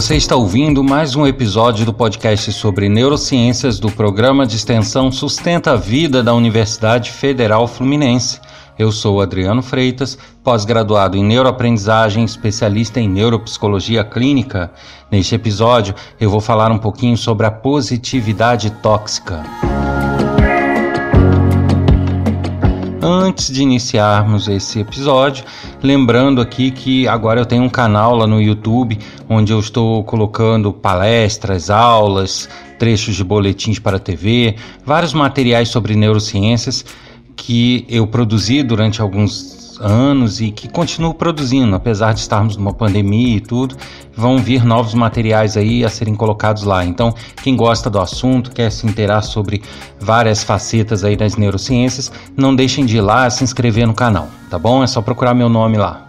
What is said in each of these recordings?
Você está ouvindo mais um episódio do podcast sobre neurociências do programa de extensão Sustenta a Vida da Universidade Federal Fluminense. Eu sou Adriano Freitas, pós-graduado em neuroaprendizagem, especialista em neuropsicologia clínica. Neste episódio, eu vou falar um pouquinho sobre a positividade tóxica. Antes de iniciarmos esse episódio, lembrando aqui que agora eu tenho um canal lá no YouTube onde eu estou colocando palestras, aulas, trechos de boletins para TV, vários materiais sobre neurociências que eu produzi durante alguns anos e que continuo produzindo, apesar de estarmos numa pandemia e tudo, vão vir novos materiais aí a serem colocados lá. Então, quem gosta do assunto, quer se inteirar sobre várias facetas aí das neurociências, não deixem de ir lá se inscrever no canal, tá bom? É só procurar meu nome lá.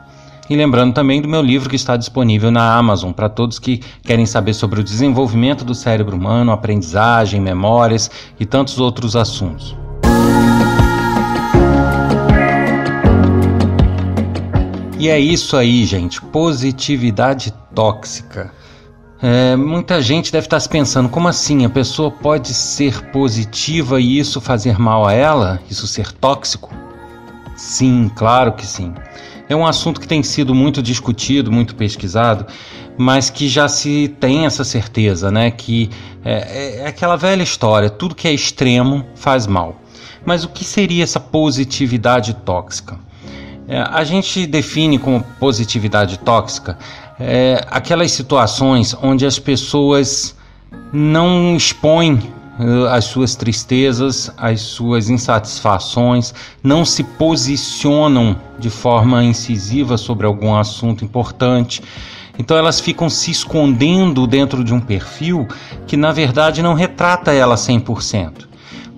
E lembrando também do meu livro que está disponível na Amazon para todos que querem saber sobre o desenvolvimento do cérebro humano, aprendizagem, memórias e tantos outros assuntos. E é isso aí, gente. Positividade tóxica. É, muita gente deve estar se pensando: como assim? A pessoa pode ser positiva e isso fazer mal a ela? Isso ser tóxico? Sim, claro que sim. É um assunto que tem sido muito discutido, muito pesquisado, mas que já se tem essa certeza, né? Que é, é aquela velha história: tudo que é extremo faz mal. Mas o que seria essa positividade tóxica? É, a gente define como positividade tóxica é, aquelas situações onde as pessoas não expõem uh, as suas tristezas, as suas insatisfações, não se posicionam de forma incisiva sobre algum assunto importante. Então elas ficam se escondendo dentro de um perfil que na verdade não retrata ela 100%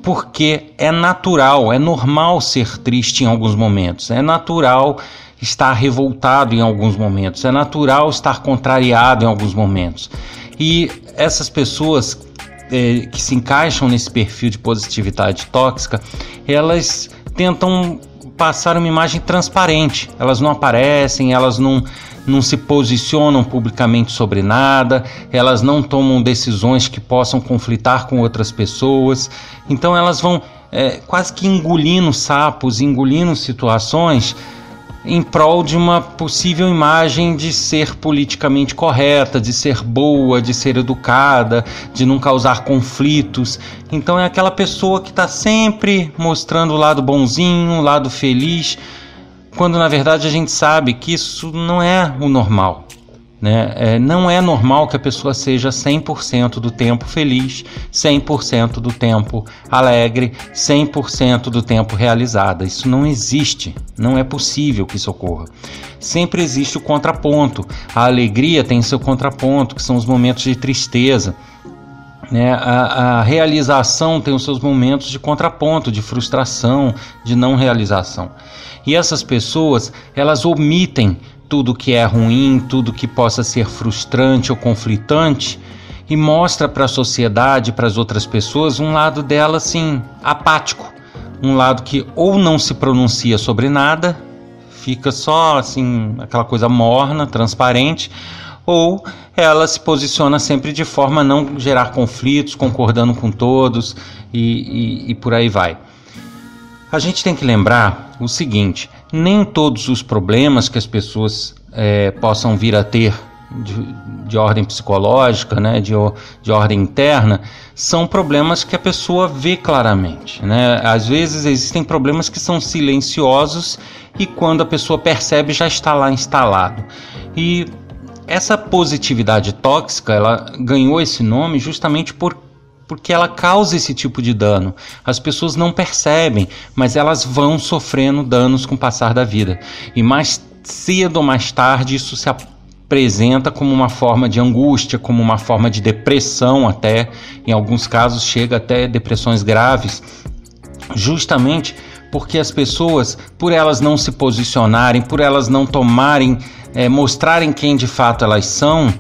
porque é natural, é normal ser triste em alguns momentos, é natural estar revoltado em alguns momentos, é natural estar contrariado em alguns momentos. E essas pessoas é, que se encaixam nesse perfil de positividade tóxica, elas tentam passar uma imagem transparente, elas não aparecem, elas não não se posicionam publicamente sobre nada, elas não tomam decisões que possam conflitar com outras pessoas, então elas vão é, quase que engolindo sapos, engolindo situações em prol de uma possível imagem de ser politicamente correta, de ser boa, de ser educada, de não causar conflitos. Então é aquela pessoa que está sempre mostrando o lado bonzinho, o lado feliz quando na verdade a gente sabe que isso não é o normal. Né? É, não é normal que a pessoa seja 100% do tempo feliz, 100% do tempo alegre, 100% do tempo realizada. Isso não existe, não é possível que isso ocorra. Sempre existe o contraponto. A alegria tem seu contraponto, que são os momentos de tristeza. Né? A, a realização tem os seus momentos de contraponto, de frustração, de não realização. E essas pessoas, elas omitem tudo que é ruim, tudo que possa ser frustrante ou conflitante e mostra para a sociedade, para as outras pessoas, um lado dela assim apático, um lado que ou não se pronuncia sobre nada, fica só assim aquela coisa morna, transparente, ou ela se posiciona sempre de forma a não gerar conflitos, concordando com todos e, e, e por aí vai. A gente tem que lembrar o seguinte: nem todos os problemas que as pessoas é, possam vir a ter de, de ordem psicológica, né, de, de ordem interna, são problemas que a pessoa vê claramente. Né? Às vezes existem problemas que são silenciosos e quando a pessoa percebe já está lá instalado. E essa positividade tóxica, ela ganhou esse nome justamente por porque ela causa esse tipo de dano. As pessoas não percebem, mas elas vão sofrendo danos com o passar da vida. E mais cedo ou mais tarde isso se apresenta como uma forma de angústia, como uma forma de depressão até, em alguns casos chega até depressões graves, justamente porque as pessoas, por elas não se posicionarem, por elas não tomarem, é, mostrarem quem de fato elas são,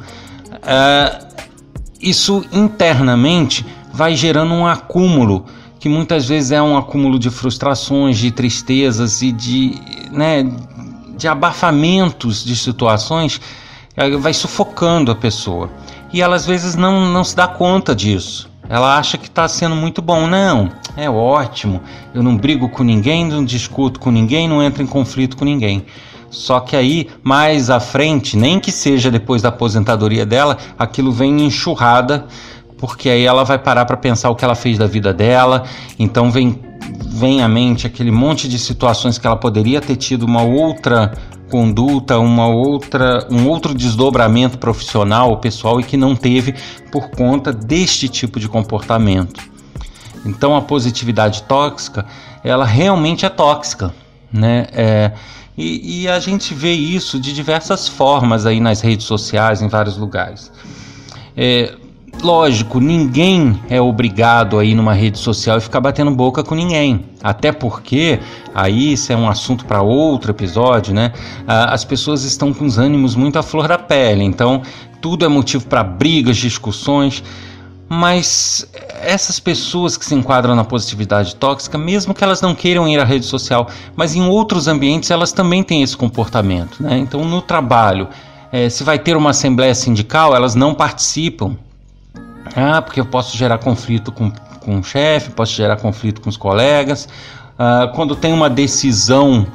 é, isso internamente vai gerando um acúmulo que muitas vezes é um acúmulo de frustrações, de tristezas e de, né, de abafamentos de situações, vai sufocando a pessoa. e ela às vezes não, não se dá conta disso. Ela acha que está sendo muito bom. Não, é ótimo. Eu não brigo com ninguém, não discuto com ninguém, não entro em conflito com ninguém. Só que aí, mais à frente, nem que seja depois da aposentadoria dela, aquilo vem enxurrada, porque aí ela vai parar para pensar o que ela fez da vida dela. Então vem vem à mente aquele monte de situações que ela poderia ter tido uma outra conduta, uma outra, um outro desdobramento profissional ou pessoal e que não teve por conta deste tipo de comportamento. Então a positividade tóxica, ela realmente é tóxica, né? É, e, e, a gente vê isso de diversas formas aí nas redes sociais, em vários lugares. É, Lógico, ninguém é obrigado a ir numa rede social e ficar batendo boca com ninguém. Até porque, aí isso é um assunto para outro episódio, né? As pessoas estão com os ânimos muito à flor da pele, então tudo é motivo para brigas, discussões. Mas essas pessoas que se enquadram na positividade tóxica, mesmo que elas não queiram ir à rede social, mas em outros ambientes elas também têm esse comportamento. Né? Então, no trabalho, é, se vai ter uma assembleia sindical, elas não participam. Ah, porque eu posso gerar conflito com, com o chefe, posso gerar conflito com os colegas. Ah, quando tem uma decisão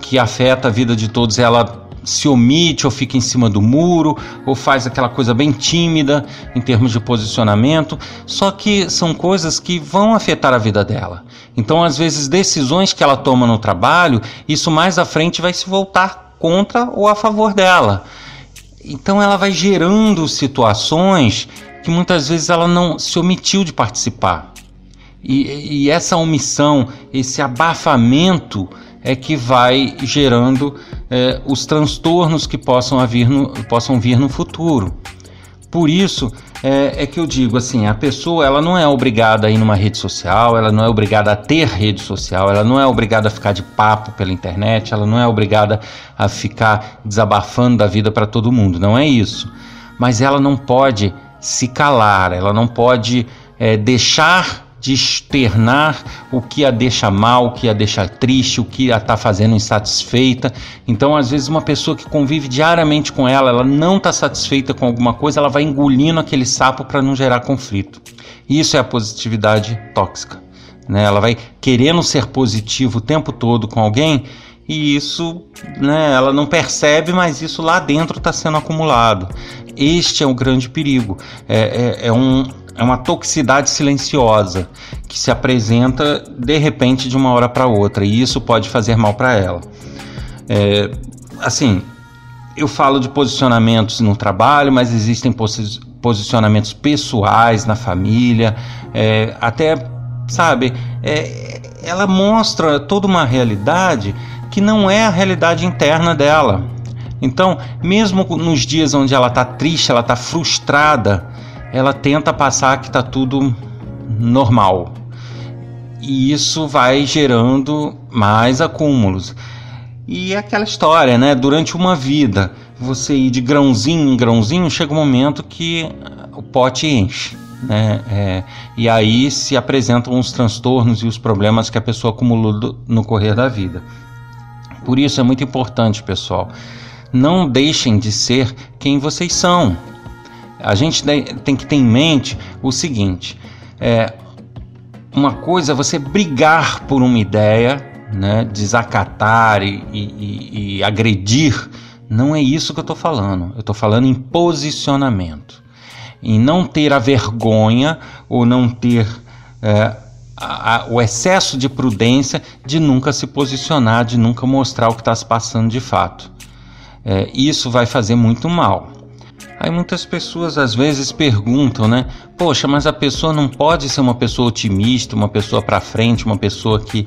que afeta a vida de todos, ela se omite ou fica em cima do muro ou faz aquela coisa bem tímida em termos de posicionamento. Só que são coisas que vão afetar a vida dela. Então, às vezes, decisões que ela toma no trabalho, isso mais à frente vai se voltar contra ou a favor dela. Então, ela vai gerando situações que muitas vezes ela não se omitiu de participar. E, e essa omissão, esse abafamento é que vai gerando é, os transtornos que possam vir, no, possam vir no futuro. Por isso é, é, que eu digo assim, a pessoa ela não é obrigada a ir numa rede social, ela não é obrigada a ter rede social, ela não é obrigada a ficar de papo pela internet, ela não é obrigada a ficar desabafando da vida para todo mundo, não é isso. Mas ela não pode se calar, ela não pode é, deixar de externar o que a deixa mal, o que a deixa triste, o que a está fazendo insatisfeita. Então, às vezes, uma pessoa que convive diariamente com ela, ela não está satisfeita com alguma coisa, ela vai engolindo aquele sapo para não gerar conflito. Isso é a positividade tóxica. Né? Ela vai querendo ser positivo o tempo todo com alguém e isso, né, ela não percebe, mas isso lá dentro está sendo acumulado. Este é o grande perigo. É, é, é, um, é uma toxicidade silenciosa que se apresenta de repente de uma hora para outra e isso pode fazer mal para ela. É, assim, eu falo de posicionamentos no trabalho, mas existem posi posicionamentos pessoais na família, é, até, sabe, é, ela mostra toda uma realidade que não é a realidade interna dela. Então, mesmo nos dias onde ela está triste, ela está frustrada, ela tenta passar que está tudo normal. E isso vai gerando mais acúmulos. E é aquela história, né? Durante uma vida, você ir de grãozinho em grãozinho, chega um momento que o pote enche. Né? É, e aí se apresentam os transtornos e os problemas que a pessoa acumulou no correr da vida. Por isso é muito importante, pessoal, não deixem de ser quem vocês são. A gente tem que ter em mente o seguinte: é, uma coisa é você brigar por uma ideia, né, desacatar e, e, e agredir. Não é isso que eu estou falando. Eu estou falando em posicionamento, em não ter a vergonha ou não ter é, a, a, o excesso de prudência de nunca se posicionar, de nunca mostrar o que está se passando de fato é, isso vai fazer muito mal. Aí muitas pessoas às vezes perguntam, né? Poxa, mas a pessoa não pode ser uma pessoa otimista, uma pessoa para frente, uma pessoa que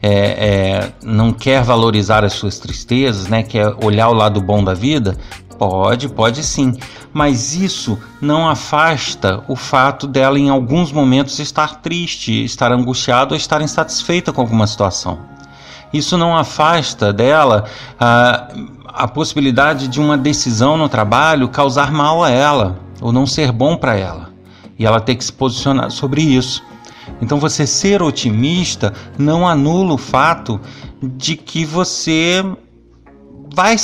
é, é, não quer valorizar as suas tristezas, né? Quer olhar o lado bom da vida? Pode, pode sim. Mas isso não afasta o fato dela em alguns momentos estar triste, estar angustiada ou estar insatisfeita com alguma situação. Isso não afasta dela. Ah, a possibilidade de uma decisão no trabalho causar mal a ela ou não ser bom para ela. E ela tem que se posicionar sobre isso. Então, você ser otimista não anula o fato de que você vai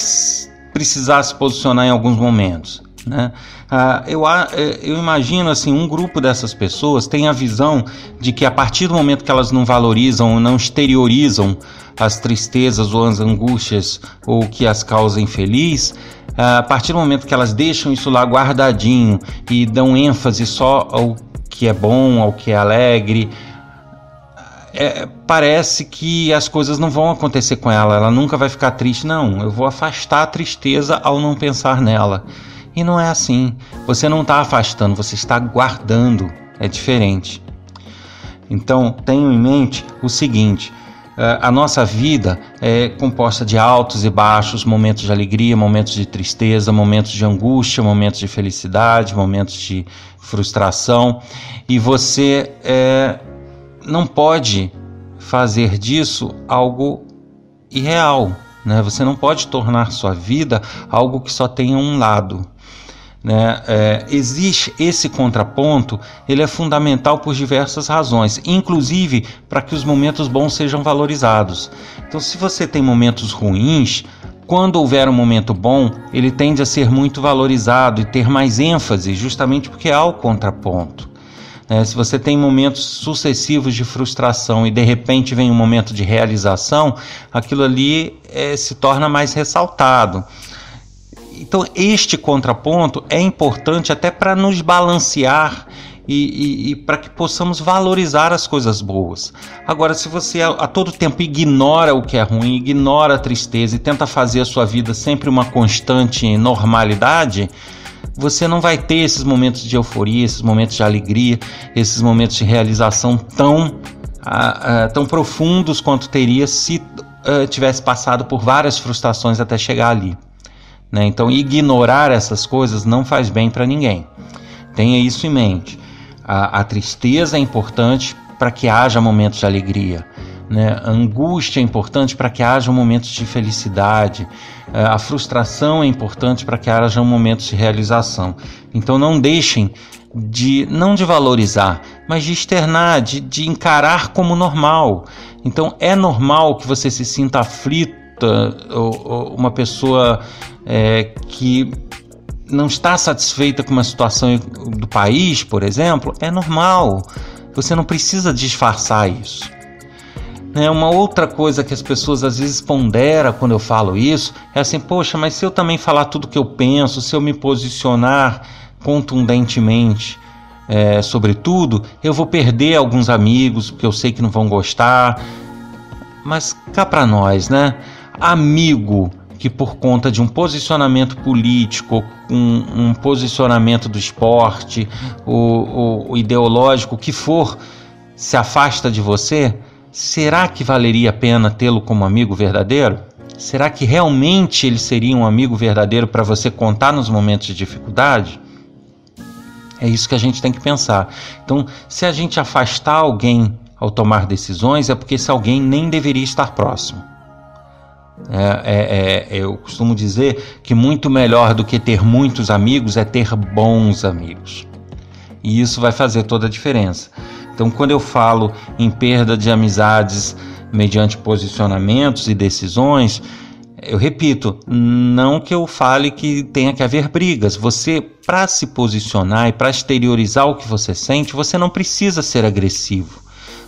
precisar se posicionar em alguns momentos. Né? Uh, eu, eh, eu imagino assim, um grupo dessas pessoas tem a visão de que a partir do momento que elas não valorizam, não exteriorizam as tristezas ou as angústias ou que as causem feliz, uh, a partir do momento que elas deixam isso lá guardadinho e dão ênfase só ao que é bom, ao que é alegre, é, parece que as coisas não vão acontecer com ela, ela nunca vai ficar triste. Não, eu vou afastar a tristeza ao não pensar nela. E não é assim. Você não está afastando, você está guardando. É diferente. Então, tenho em mente o seguinte: é, a nossa vida é composta de altos e baixos, momentos de alegria, momentos de tristeza, momentos de angústia, momentos de felicidade, momentos de frustração. E você é, não pode fazer disso algo irreal. Né? Você não pode tornar sua vida algo que só tenha um lado. Né? É, existe esse contraponto, ele é fundamental por diversas razões, inclusive para que os momentos bons sejam valorizados. Então, se você tem momentos ruins, quando houver um momento bom, ele tende a ser muito valorizado e ter mais ênfase, justamente porque há o contraponto. É, se você tem momentos sucessivos de frustração e de repente vem um momento de realização, aquilo ali é, se torna mais ressaltado. Então, este contraponto é importante até para nos balancear e, e, e para que possamos valorizar as coisas boas. Agora, se você a, a, todo tempo ignora o que é ruim, ignora a tristeza e tenta fazer a sua vida sempre uma constante normalidade, você não vai ter esses momentos de euforia, esses momentos de alegria, esses momentos de realização tão, uh, uh, tão profundos quanto teria se uh, tivesse passado por várias frustrações até chegar ali. Né? Então, ignorar essas coisas não faz bem para ninguém. Tenha isso em mente. A, a tristeza é importante para que haja momentos de alegria. Né? A angústia é importante para que haja momentos de felicidade. É, a frustração é importante para que haja momentos de realização. Então não deixem de não de valorizar, mas de externar, de, de encarar como normal. Então é normal que você se sinta aflita, uma pessoa é, que não está satisfeita com uma situação do país, por exemplo, é normal. Você não precisa disfarçar isso. Né? Uma outra coisa que as pessoas às vezes ponderam quando eu falo isso é assim: poxa, mas se eu também falar tudo que eu penso, se eu me posicionar contundentemente é, sobre tudo, eu vou perder alguns amigos, porque eu sei que não vão gostar. Mas cá para nós, né? Amigo que por conta de um posicionamento político, um, um posicionamento do esporte, o, o, o ideológico, o que for, se afasta de você, será que valeria a pena tê-lo como amigo verdadeiro? Será que realmente ele seria um amigo verdadeiro para você contar nos momentos de dificuldade? É isso que a gente tem que pensar. Então, se a gente afastar alguém ao tomar decisões, é porque esse alguém nem deveria estar próximo. É, é, é, eu costumo dizer que muito melhor do que ter muitos amigos é ter bons amigos. E isso vai fazer toda a diferença. Então, quando eu falo em perda de amizades mediante posicionamentos e decisões, eu repito, não que eu fale que tenha que haver brigas. Você, para se posicionar e para exteriorizar o que você sente, você não precisa ser agressivo.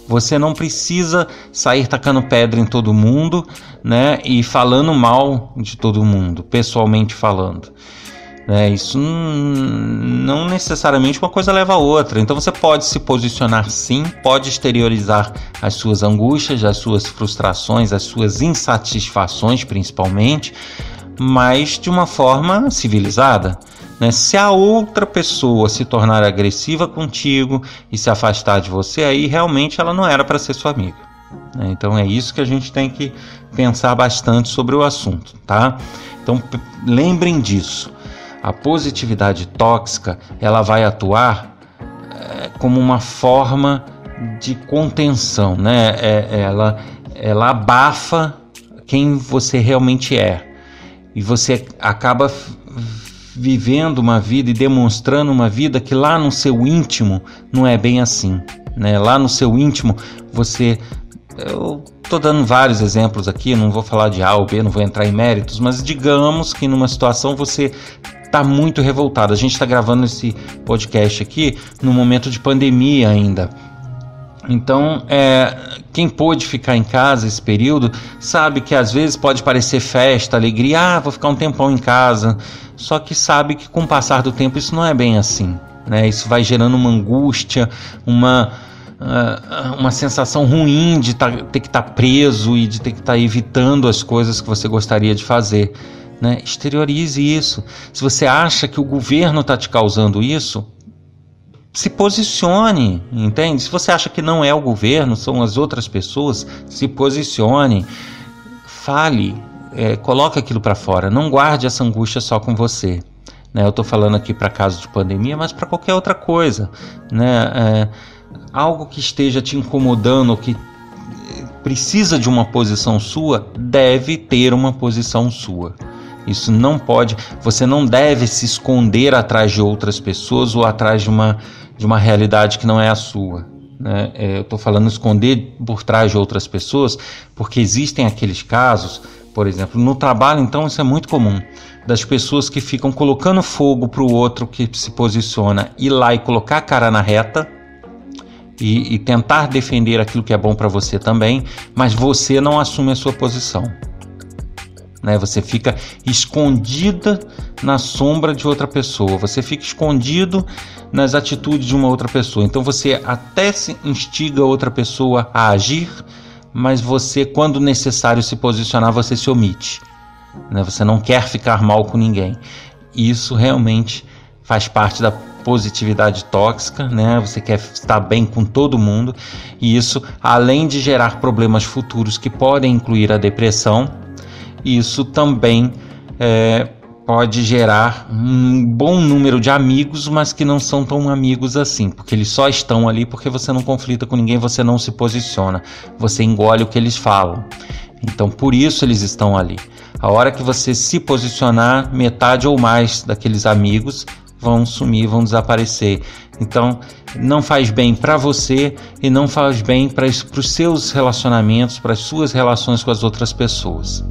Você não precisa sair tacando pedra em todo mundo, né, e falando mal de todo mundo, pessoalmente falando. Né? Isso não necessariamente uma coisa leva a outra. Então você pode se posicionar sim, pode exteriorizar as suas angústias, as suas frustrações, as suas insatisfações principalmente, mas de uma forma civilizada. Né? Se a outra pessoa se tornar agressiva contigo e se afastar de você, aí realmente ela não era para ser sua amiga. Né? Então é isso que a gente tem que pensar bastante sobre o assunto, tá? Então lembrem disso a positividade tóxica ela vai atuar é, como uma forma de contenção, né? É, ela, ela abafa quem você realmente é e você acaba vivendo uma vida e demonstrando uma vida que lá no seu íntimo não é bem assim, né? Lá no seu íntimo você eu estou dando vários exemplos aqui, não vou falar de A ou B, não vou entrar em méritos, mas digamos que numa situação você está muito revoltado. A gente está gravando esse podcast aqui no momento de pandemia ainda. Então, é, quem pôde ficar em casa esse período sabe que às vezes pode parecer festa, alegria, ah, vou ficar um tempão em casa. Só que sabe que com o passar do tempo isso não é bem assim. Né? Isso vai gerando uma angústia, uma, uh, uma sensação ruim de tá, ter que estar tá preso e de ter que estar tá evitando as coisas que você gostaria de fazer. Né? Exteriorize isso. Se você acha que o governo está te causando isso, se posicione, entende? Se você acha que não é o governo, são as outras pessoas, se posicione, fale, é, coloque aquilo para fora, não guarde essa angústia só com você. Né? Eu estou falando aqui para casos de pandemia, mas para qualquer outra coisa, né? É, algo que esteja te incomodando, que precisa de uma posição sua, deve ter uma posição sua. Isso não pode, você não deve se esconder atrás de outras pessoas ou atrás de uma de uma realidade que não é a sua. Né? É, eu estou falando esconder por trás de outras pessoas, porque existem aqueles casos, por exemplo, no trabalho, então isso é muito comum, das pessoas que ficam colocando fogo para o outro que se posiciona ir lá e colocar a cara na reta. E, e tentar defender aquilo que é bom para você também, mas você não assume a sua posição. Né? Você fica escondida na sombra de outra pessoa, você fica escondido nas atitudes de uma outra pessoa. Então você até se instiga outra pessoa a agir, mas você, quando necessário se posicionar, você se omite. Né? Você não quer ficar mal com ninguém. Isso realmente faz parte da positividade tóxica, né? Você quer estar bem com todo mundo e isso, além de gerar problemas futuros que podem incluir a depressão, isso também é, pode gerar um bom número de amigos, mas que não são tão amigos assim, porque eles só estão ali porque você não conflita com ninguém, você não se posiciona, você engole o que eles falam. Então, por isso eles estão ali. A hora que você se posicionar, metade ou mais daqueles amigos vão sumir, vão desaparecer. Então, não faz bem para você e não faz bem para os seus relacionamentos, para as suas relações com as outras pessoas.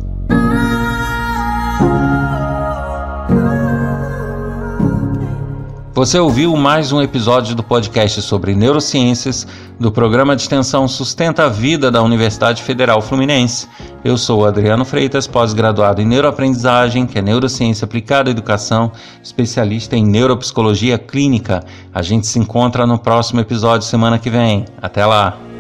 Você ouviu mais um episódio do podcast sobre neurociências do programa de extensão Sustenta a Vida da Universidade Federal Fluminense. Eu sou Adriano Freitas, pós-graduado em neuroaprendizagem, que é neurociência aplicada à educação, especialista em neuropsicologia clínica. A gente se encontra no próximo episódio semana que vem. Até lá!